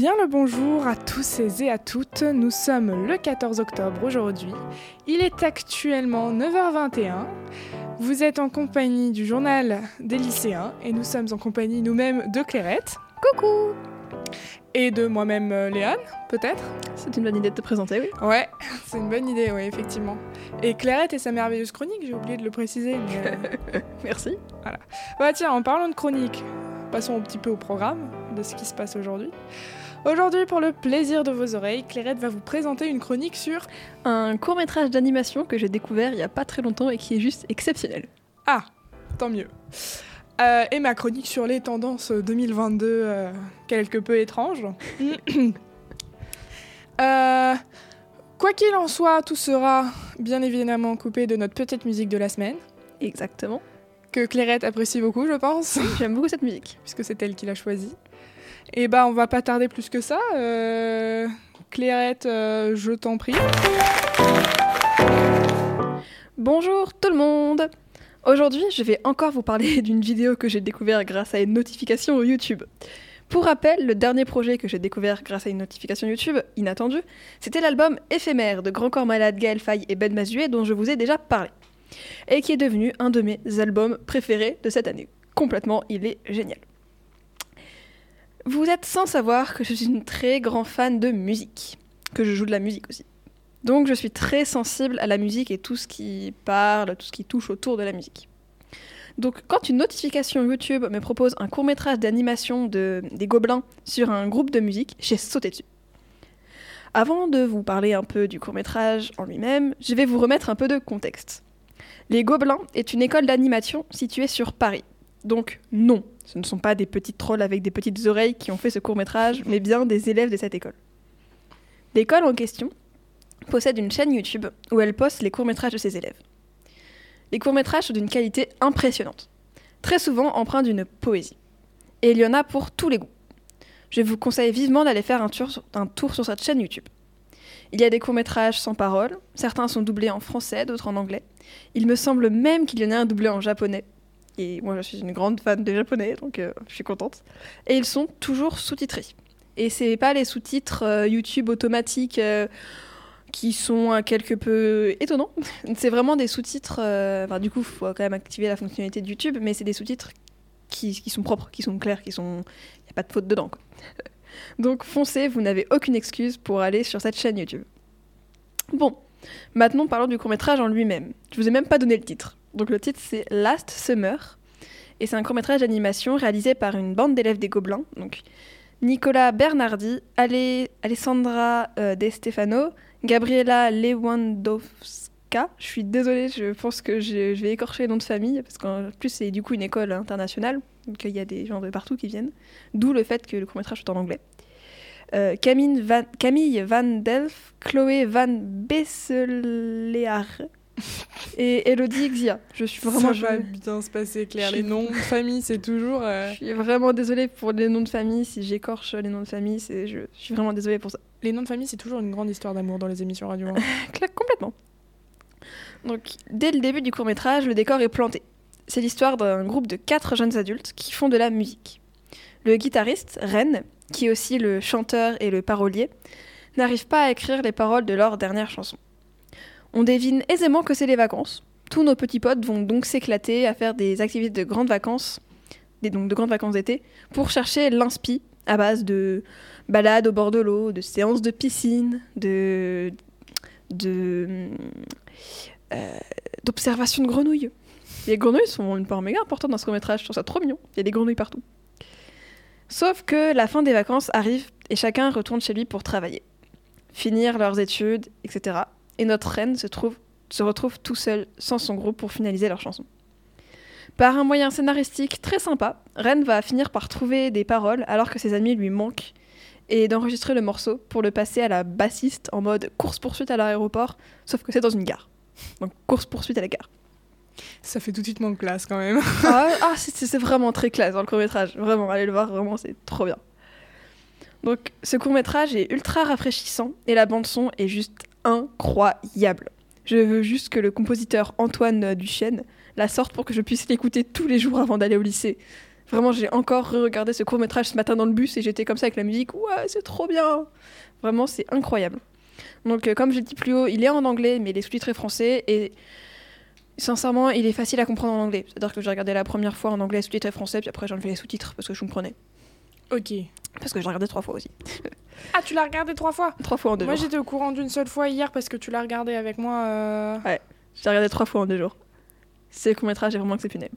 Bien le bonjour à tous et à toutes. Nous sommes le 14 octobre aujourd'hui. Il est actuellement 9h21. Vous êtes en compagnie du journal des lycéens et nous sommes en compagnie nous-mêmes de Clairette. Coucou Et de moi-même euh, Léane, peut-être C'est une bonne idée de te présenter, oui. Ouais, c'est une bonne idée, oui, effectivement. Et Clairette et sa merveilleuse chronique, j'ai oublié de le préciser. Mais... euh, Merci. Bah tiens, en parlant de chronique, passons un petit peu au programme de ce qui se passe aujourd'hui. Aujourd'hui, pour le plaisir de vos oreilles, Clairette va vous présenter une chronique sur Un court métrage d'animation que j'ai découvert il y a pas très longtemps et qui est juste exceptionnel. Ah, tant mieux. Euh, et ma chronique sur les tendances 2022 euh, quelque peu étranges. Euh, quoi qu'il en soit, tout sera bien évidemment coupé de notre petite musique de la semaine, Exactement. que Clairette apprécie beaucoup, je pense, J'aime beaucoup cette musique. puisque c'est elle qui l'a choisie. Et bah, on va pas tarder plus que ça. Euh, Clairette, euh, je t'en prie. Bonjour tout le monde Aujourd'hui, je vais encore vous parler d'une vidéo que j'ai découverte grâce à une notification YouTube. Pour rappel, le dernier projet que j'ai découvert grâce à une notification YouTube, inattendue, c'était l'album Éphémère de Grand Corps Malade, Gaël Faye et Ben Mazué dont je vous ai déjà parlé. Et qui est devenu un de mes albums préférés de cette année. Complètement, il est génial. Vous êtes sans savoir que je suis une très grand fan de musique, que je joue de la musique aussi. Donc je suis très sensible à la musique et tout ce qui parle, tout ce qui touche autour de la musique. Donc quand une notification YouTube me propose un court métrage d'animation de, des Gobelins sur un groupe de musique, j'ai sauté dessus. Avant de vous parler un peu du court métrage en lui-même, je vais vous remettre un peu de contexte. Les Gobelins est une école d'animation située sur Paris. Donc non, ce ne sont pas des petits trolls avec des petites oreilles qui ont fait ce court métrage, mais bien des élèves de cette école. L'école en question possède une chaîne YouTube où elle poste les courts-métrages de ses élèves. Les courts-métrages sont d'une qualité impressionnante, très souvent empreints d'une poésie. Et il y en a pour tous les goûts. Je vous conseille vivement d'aller faire un tour, sur, un cette chaîne YouTube. Il y a des courts-métrages sans parole, certains sont doublés en français, d'autres en anglais. Il me semble même qu'il y en a un doublé en japonais. Et moi je suis une grande fan des japonais, donc euh, je suis contente. Et ils sont toujours sous-titrés. Et c'est pas les sous-titres euh, YouTube automatiques euh, qui sont quelque peu étonnants. C'est vraiment des sous-titres. du coup, il faut quand même activer la fonctionnalité de YouTube, mais c'est des sous-titres qui, sont propres, qui sont clairs, qui sont. Il n'y a pas de faute dedans. quoi. Donc, foncez, vous n'avez aucune excuse pour aller sur cette chaîne YouTube. Bon, maintenant parlons du court-métrage en lui-même. Je vous ai même pas donné le titre. Donc, le titre, c'est Last Summer. Et c'est un court-métrage d'animation réalisé par une bande d'élèves des Gobelins. Donc, Nicolas Bernardi, Ale- Alessandra euh, De Stefano, Gabriela Lewandowska. Je suis désolée, je pense que je, vais écorcher les noms de famille, parce qu'en plus, c'est du coup une école internationale, donc il y a des gens de partout qui viennent. D'où le fait que le court-métrage est en anglais. Euh, Camille, Van, Camille Van Delft, Chloé Van Besselear et Elodie Xia. Je suis vraiment. Ça va bien se passer, Claire. Les noms de famille, c'est toujours... euh, je suis vraiment désolée pour les noms de famille. Si j'écorche les noms de famille, c'est, je, je suis vraiment désolée pour ça. Les noms de famille, c'est toujours une grande histoire d'amour dans les émissions radio. hein. Clac, complètement. Donc, dès le début du court métrage, le décor est planté. C'est l'histoire d'un groupe de quatre jeunes adultes qui font de la musique. Le guitariste, Ren, qui est aussi le chanteur et le parolier, n'arrive pas à écrire les paroles de leur dernière chanson. On devine aisément que c'est les vacances. Tous nos petits potes vont donc s'éclater à faire des activités de grandes vacances, des, donc de grandes vacances d'été, pour chercher l'inspi à base de balades au bord de l'eau, de séances de piscine, de de euh, d'observation de grenouilles. Les grenouilles sont une part méga importante dans ce court-métrage, je trouve ça trop mignon. Il y a des grenouilles partout. Sauf que la fin des vacances arrive et chacun retourne chez lui pour travailler, finir leurs études, etc. Et notre reine se, trouve, se retrouve tout seul, sans son groupe, pour finaliser leur chanson. Par un moyen scénaristique très sympa, Ren va finir par trouver des paroles alors que ses amis lui manquent et d'enregistrer le morceau pour le passer à la bassiste en mode course-poursuite à l'aéroport, sauf que c'est dans une gare. Donc course-poursuite à la gare. Ça fait tout de suite moins classe quand même. ah, ah, c'est vraiment très classe dans le court-métrage. Vraiment, allez le voir, vraiment, c'est trop bien. Donc ce court-métrage est ultra rafraîchissant et la bande-son est juste incroyable. Je veux juste que le compositeur Antoine Duchesne la sorte pour que je puisse l'écouter tous les jours avant d'aller au lycée. Vraiment, j'ai encore regardé ce court métrage ce matin dans le bus et j'étais comme ça avec la musique. Ouais, c'est trop bien. Vraiment, c'est incroyable. Donc, euh, comme j'ai dit plus haut, il est en anglais, mais il est sous-titré français et sincèrement, il est facile à comprendre en anglais. C'est-à-dire que j'ai regardé la première fois en anglais sous-titré français, puis après j'ai enlevé les sous-titres parce que je comprenais. Ok. Parce que j'ai regardé trois fois aussi. Ah, tu l'as regardé trois fois Trois fois en deux Moi, jours. j'étais au courant d'une seule fois hier parce que tu l'as regardé avec moi. euh, J'ai regardé trois fois en deux jours. Ce court métrage est vraiment exceptionnel.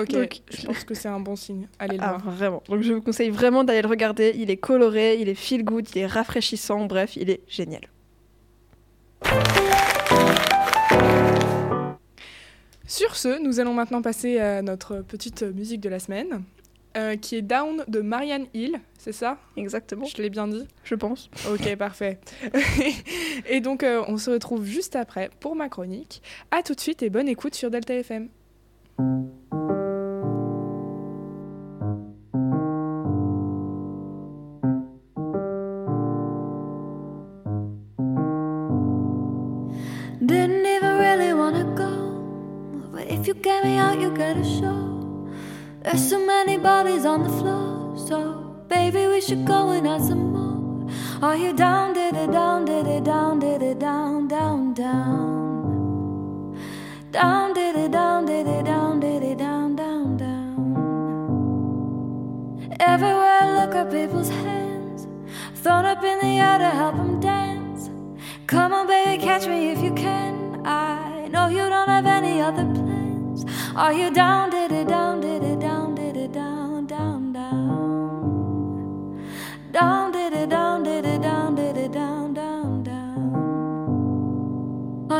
Ok, Donc, je pense que c'est un bon signe. Allez le Ah, voir. vraiment. Donc je vous conseille vraiment d'aller le regarder. Il est coloré, il est feel good, il est rafraîchissant. Bref, il est génial. Sur ce, nous allons maintenant passer à notre petite musique de la semaine, euh, qui est Down de Marianne Hill, c'est ça? Exactement. Je l'ai bien dit? Je pense. Ok, parfait. et donc, euh, on se retrouve juste après pour ma chronique. À tout de suite et bonne écoute sur Delta FM. Didn't even really wanna go, but if you get me out, you get a show. There's so many bodies on the floor, so baby, we should go and add some more. Are you down, did it down, did it down, did it down, down, down? Down, did it down, did it down, did it down, down, down. Everywhere I look at people's hands, thrown up in the air to help them dance. Come on, baby, catch me if you can. I know you don't have any other plans. Are you down, did it down, did it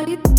party.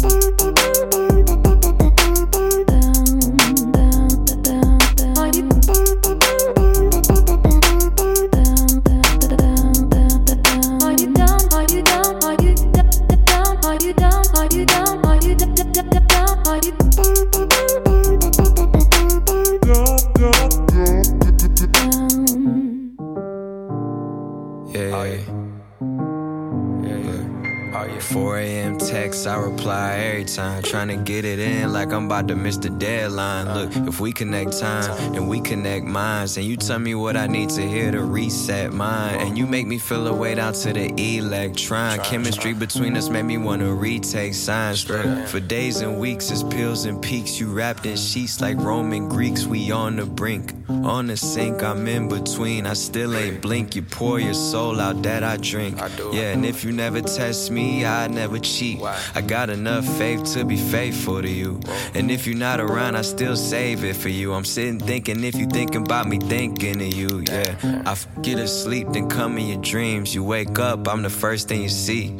Get it in I'm about to miss the deadline. Look, if we connect time and we connect minds, and you tell me what I need to hear to reset mine, and you make me feel a weight out to the electron. Chemistry between us made me wanna retake science. For days and weeks, it's pills and peaks. You wrapped in sheets like Roman Greeks. We on the brink, on the sink. I'm in between. I still ain't blink. You pour your soul out that I drink. Yeah, and if you never test me, I never cheat. I got enough faith to be faithful to you. And if you're not around, I still save it for you. I'm sitting thinking if you thinking about me, thinking of you. Yeah, I get asleep, then come in your dreams. You wake up, I'm the first thing you see.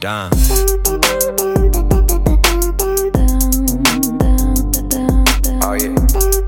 Done. Oh yeah.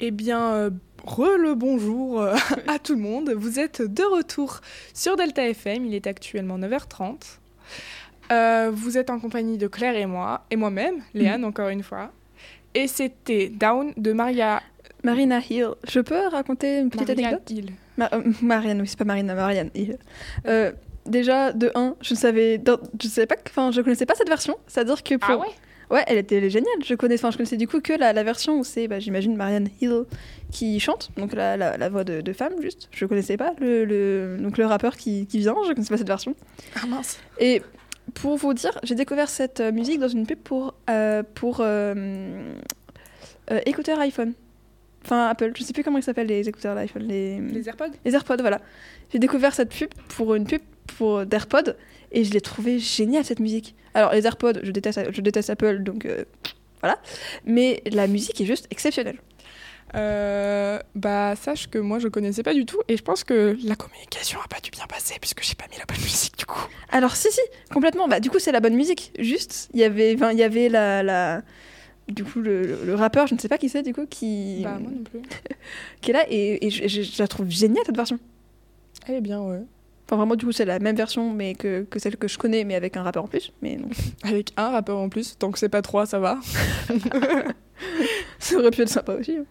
Eh bien, euh, re le bonjour euh, à tout le monde. Vous êtes de retour sur Delta FM. Il est actuellement 9h30. Euh, vous êtes en compagnie de Claire et moi, et moi-même, Léane, encore une fois. Et c'était Down de Maria Marina Hill. Je peux raconter une petite Maria anecdote Hill. Ma- euh, Marianne, oui, c'est pas Marina, Marianne Hill. Euh, déjà, de 1, je ne savais, je savais pas, que- enfin, je connaissais pas cette version. C'est-à-dire que pour, Ah ouais? Ouais, elle était elle est géniale. Je connais, enfin, je connaissais du coup que la, la version où c'est, bah, j'imagine, Marianne Hill qui chante, donc la, la, la voix de, de femme, juste. Je connaissais pas le, le- donc le rappeur qui, qui vient, je connaissais pas cette version. Ah mince. Et pour vous dire, j'ai découvert cette euh, musique dans une pub pour, euh, pour euh, euh, écouteurs iPhone. Enfin, Apple, je sais plus comment ils s'appellent les écouteurs d'iPhone. Les... Les AirPods les AirPods, voilà. J'ai découvert cette pub pour une pub pour d'AirPods et je l'ai trouvé géniale cette musique. Alors, les AirPods, je déteste, je déteste Apple, donc euh, voilà. Mais la musique est juste exceptionnelle. Euh, bah sache que moi je connaissais pas du tout et je pense que la communication a pas dû bien passer puisque j'ai pas mis la bonne musique du coup. Alors, si, si, complètement. Bah, du coup, c'est la bonne musique. Juste, il y avait, il y avait la, la. Du coup, le, le- le rappeur, je ne sais pas qui c'est, du coup, qui, Bah moi non plus. qui est là et, et je, je- je la trouve géniale cette version. Elle est bien ouais. Enfin, vraiment, du coup, c'est la même version mais que, que celle que je connais, mais avec un rappeur en plus. Mais non, Avec un rappeur en plus, tant que c'est pas trois ça va. ça aurait pu être sympa aussi. hein.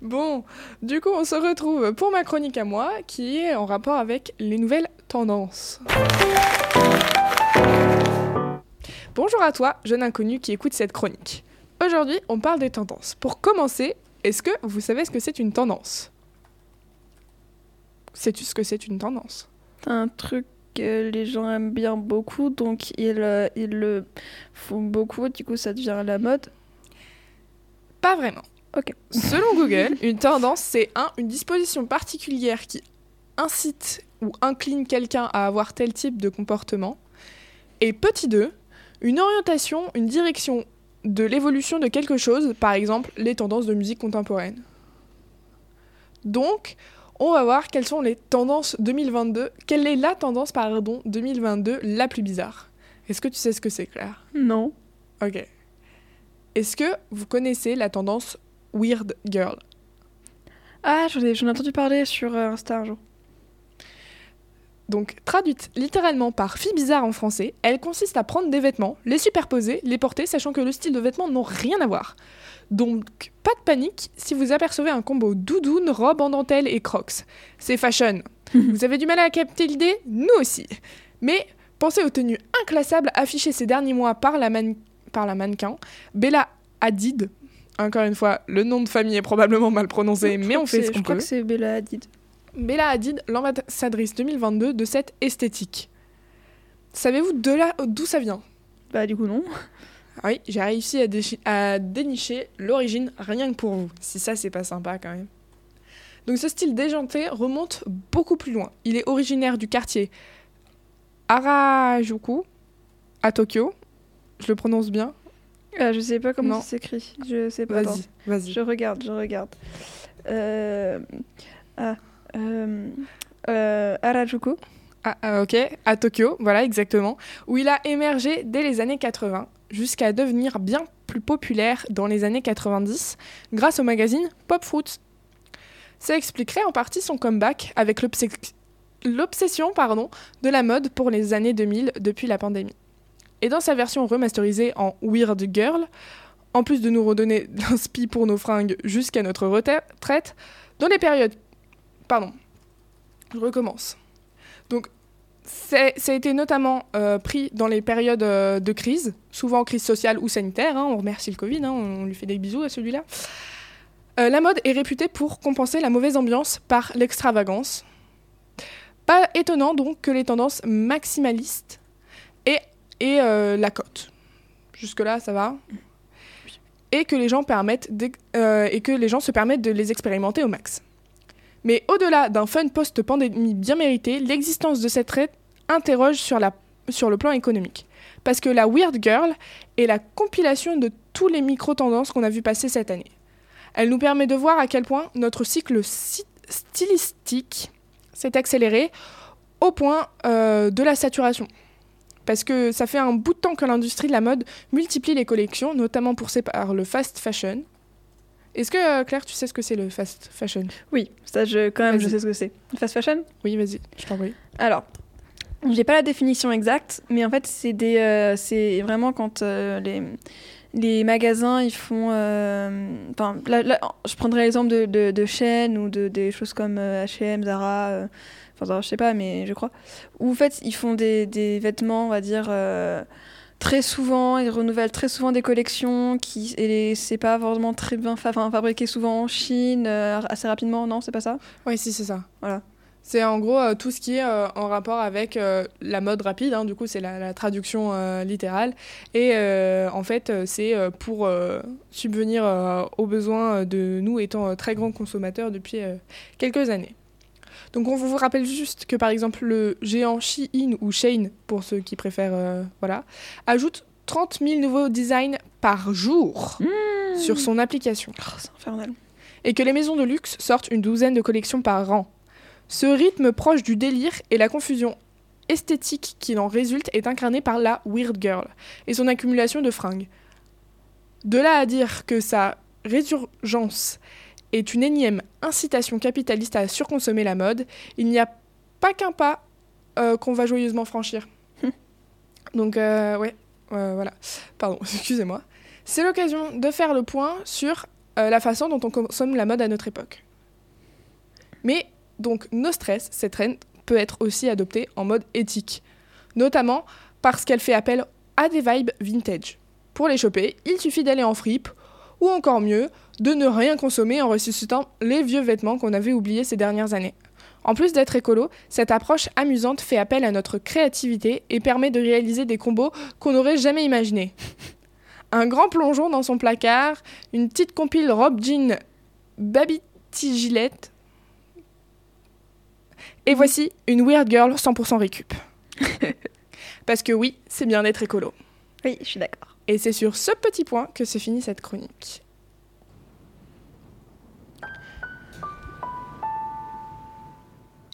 Bon, du coup on se retrouve pour ma chronique à moi qui est en rapport avec les nouvelles tendances. Bonjour à toi, jeune inconnu qui écoute cette chronique. Aujourd'hui, on parle des tendances. Pour commencer, est-ce que vous savez ce que c'est une tendance? Sais-tu ce que c'est une tendance? Un truc que les gens aiment bien beaucoup, donc ils, euh, ils le font beaucoup, du coup, ça devient la mode. Pas vraiment. Ok. Selon Google, une tendance, c'est un, une disposition particulière qui incite ou incline quelqu'un à avoir tel type de comportement. Et petit 2, une orientation, une direction de l'évolution de quelque chose, par exemple les tendances de musique contemporaine. Donc, on va voir quelles sont les tendances 2022. Quelle est la tendance, pardon, 2022 la plus bizarre? Est-ce que tu sais ce que c'est, Claire? Non. Ok. Est-ce que vous connaissez la tendance Weird Girl? Ah, j'en ai, j'en ai entendu parler sur euh, Insta un jour. Donc, traduite littéralement par fille bizarre en français, elle consiste à prendre des vêtements, les superposer, les porter, sachant que le style de vêtements n'ont rien à voir. Donc, pas de panique si vous apercevez un combo doudoune, robe en dentelle et crocs. C'est fashion. vous avez du mal à capter l'idée? Nous aussi. Mais pensez aux tenues inclassables affichées ces derniers mois par la, man- par la mannequin Bella Hadid. Encore une fois, le nom de famille est probablement mal prononcé, Je mais on fait ce qu'on Je crois peut. que c'est Bella Hadid. Bella Hadid, l'ambassadrice 2022 de cette esthétique. Savez-vous de là d'où ça vient? Bah, du coup, non. Ah Oui, j'ai réussi à, dénicher l'origine rien que pour vous. Si ça, c'est pas sympa quand même. Donc ce style déjanté remonte beaucoup plus loin. Il est originaire du quartier Harajuku, à Tokyo. Je le prononce bien? Ah, je sais pas comment Non. ça s'écrit. Je sais pas. Vas-y, vas-y. Je regarde, je regarde. Euh... Ah. Euh... Euh... Harajuku. Ah, ah, ok, à Tokyo, voilà exactement, où il a émergé dès les années 80, jusqu'à devenir bien plus populaire dans les années 90, grâce au magazine Pop Fruit. Ça expliquerait en partie son comeback avec l'obsession pardon, de la mode pour les années 2000 depuis la pandémie. Et dans sa version remasterisée en Weird Girl, en plus de nous redonner de l'inspi pour nos fringues jusqu'à notre retraite, dans les périodes... Pardon, je recommence. Donc, ça a été notamment euh, pris dans les périodes euh, de crise, souvent crise sociale ou sanitaire. hein, on remercie le Covid, hein, on lui fait des bisous à celui-là. Euh, la mode est réputée pour compenser la mauvaise ambiance par l'extravagance. Pas étonnant donc que les tendances maximalistes euh, la cote. Jusque-là, ça va. Et que les gens se permettent de les expérimenter au max. Mais au-delà d'un fun post-pandémie bien mérité, l'existence de cette traite interroge sur, le plan économique. Parce que la Weird Girl est la compilation de tous les micro-tendances qu'on a vu passer cette année. Elle nous permet de voir à quel point notre cycle stylistique s'est accéléré au point euh, de la saturation. Parce que ça fait un bout de temps que l'industrie de la mode multiplie les collections, notamment poussée par le fast fashion. Est-ce que, euh, Claire, tu sais ce que c'est le fast fashion? Oui, ça, je, quand même, je sais ce que c'est. Fast fashion? Oui, vas-y, je t'en prie. Alors, j'ai pas la définition exacte, mais en fait, c'est des, euh, c'est vraiment quand euh, les, les magasins ils font. euh, Enfin, là, là, je prendrais l'exemple de, de, de chaînes ou de des choses comme euh, H&M, Zara. euh, Enfin, je sais pas, mais je crois. Où en fait, ils font des, des vêtements, on va dire. Très souvent, ils renouvellent très souvent des collections qui et c'est pas vraiment très bien fa- fabriqué souvent en Chine euh, assez rapidement, non, c'est pas ça? Oui, si, c'est ça. Voilà. C'est en gros euh, tout ce qui est euh, en rapport avec la mode rapide, hein, du coup c'est la, la traduction littérale. Et en fait c'est pour subvenir aux besoins de nous étant très grands consommateurs depuis quelques années. Donc on vous rappelle juste que par exemple le géant Shein ou Shane, pour ceux qui préfèrent, euh, voilà, ajoute 30 000 nouveaux designs par jour sur son application Oh, c'est infernal. et que les maisons de luxe sortent une douzaine de collections par an. Ce rythme proche du délire et la confusion esthétique qui en résulte est incarné par la Weird Girl et son accumulation de fringues. De là à dire que sa résurgence est une énième incitation capitaliste à surconsommer la mode, il n'y a pas qu'un pas euh, qu'on va joyeusement franchir. Donc, euh, ouais, euh, voilà. Pardon, excusez-moi. C'est l'occasion de faire le point sur euh, la façon dont on consomme la mode à notre époque. Mais donc, no stress, cette trend peut être aussi adoptée en mode éthique, notamment parce qu'elle fait appel à des vibes vintage. Pour les choper, il suffit d'aller en fripe, ou encore mieux, de ne rien consommer en ressuscitant les vieux vêtements qu'on avait oubliés ces dernières années. En plus d'être écolo, cette approche amusante fait appel à notre créativité et permet de réaliser des combos qu'on n'aurait jamais imaginés. Un grand plongeon dans son placard, une petite compile robe jean Babity Gillette. Et voici une Weird Girl 100% récup. Parce que oui, c'est bien d'être écolo. Oui, je suis d'accord. Et c'est sur ce petit point que se finit cette chronique.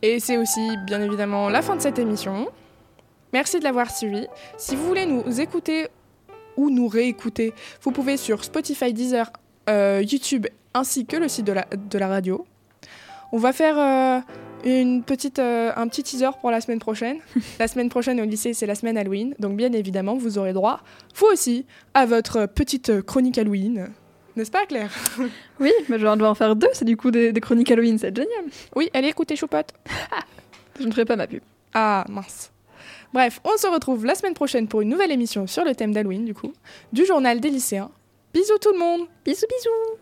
Et c'est aussi, bien évidemment, la fin de cette émission. Merci de l'avoir suivi. Si vous voulez nous écouter ou nous réécouter, vous pouvez sur Spotify, Deezer, euh, YouTube, ainsi que le site de la, radio. On va faire euh, une petite, euh, un petit teaser pour la semaine prochaine. la semaine prochaine au lycée, c'est la semaine Halloween. Donc bien évidemment, vous aurez droit, vous aussi, à votre petite chronique Halloween. N'est-ce pas, Claire? Oui, mais je vais en faire deux, c'est du coup des, des chroniques Halloween, c'est génial. Oui, allez écouter Choupote. Je ne ferai pas ma pub. Ah, mince. Bref, on se retrouve la semaine prochaine pour une nouvelle émission sur le thème d'Halloween, du coup, du journal des lycéens. Bisous tout le monde Bisous, bisous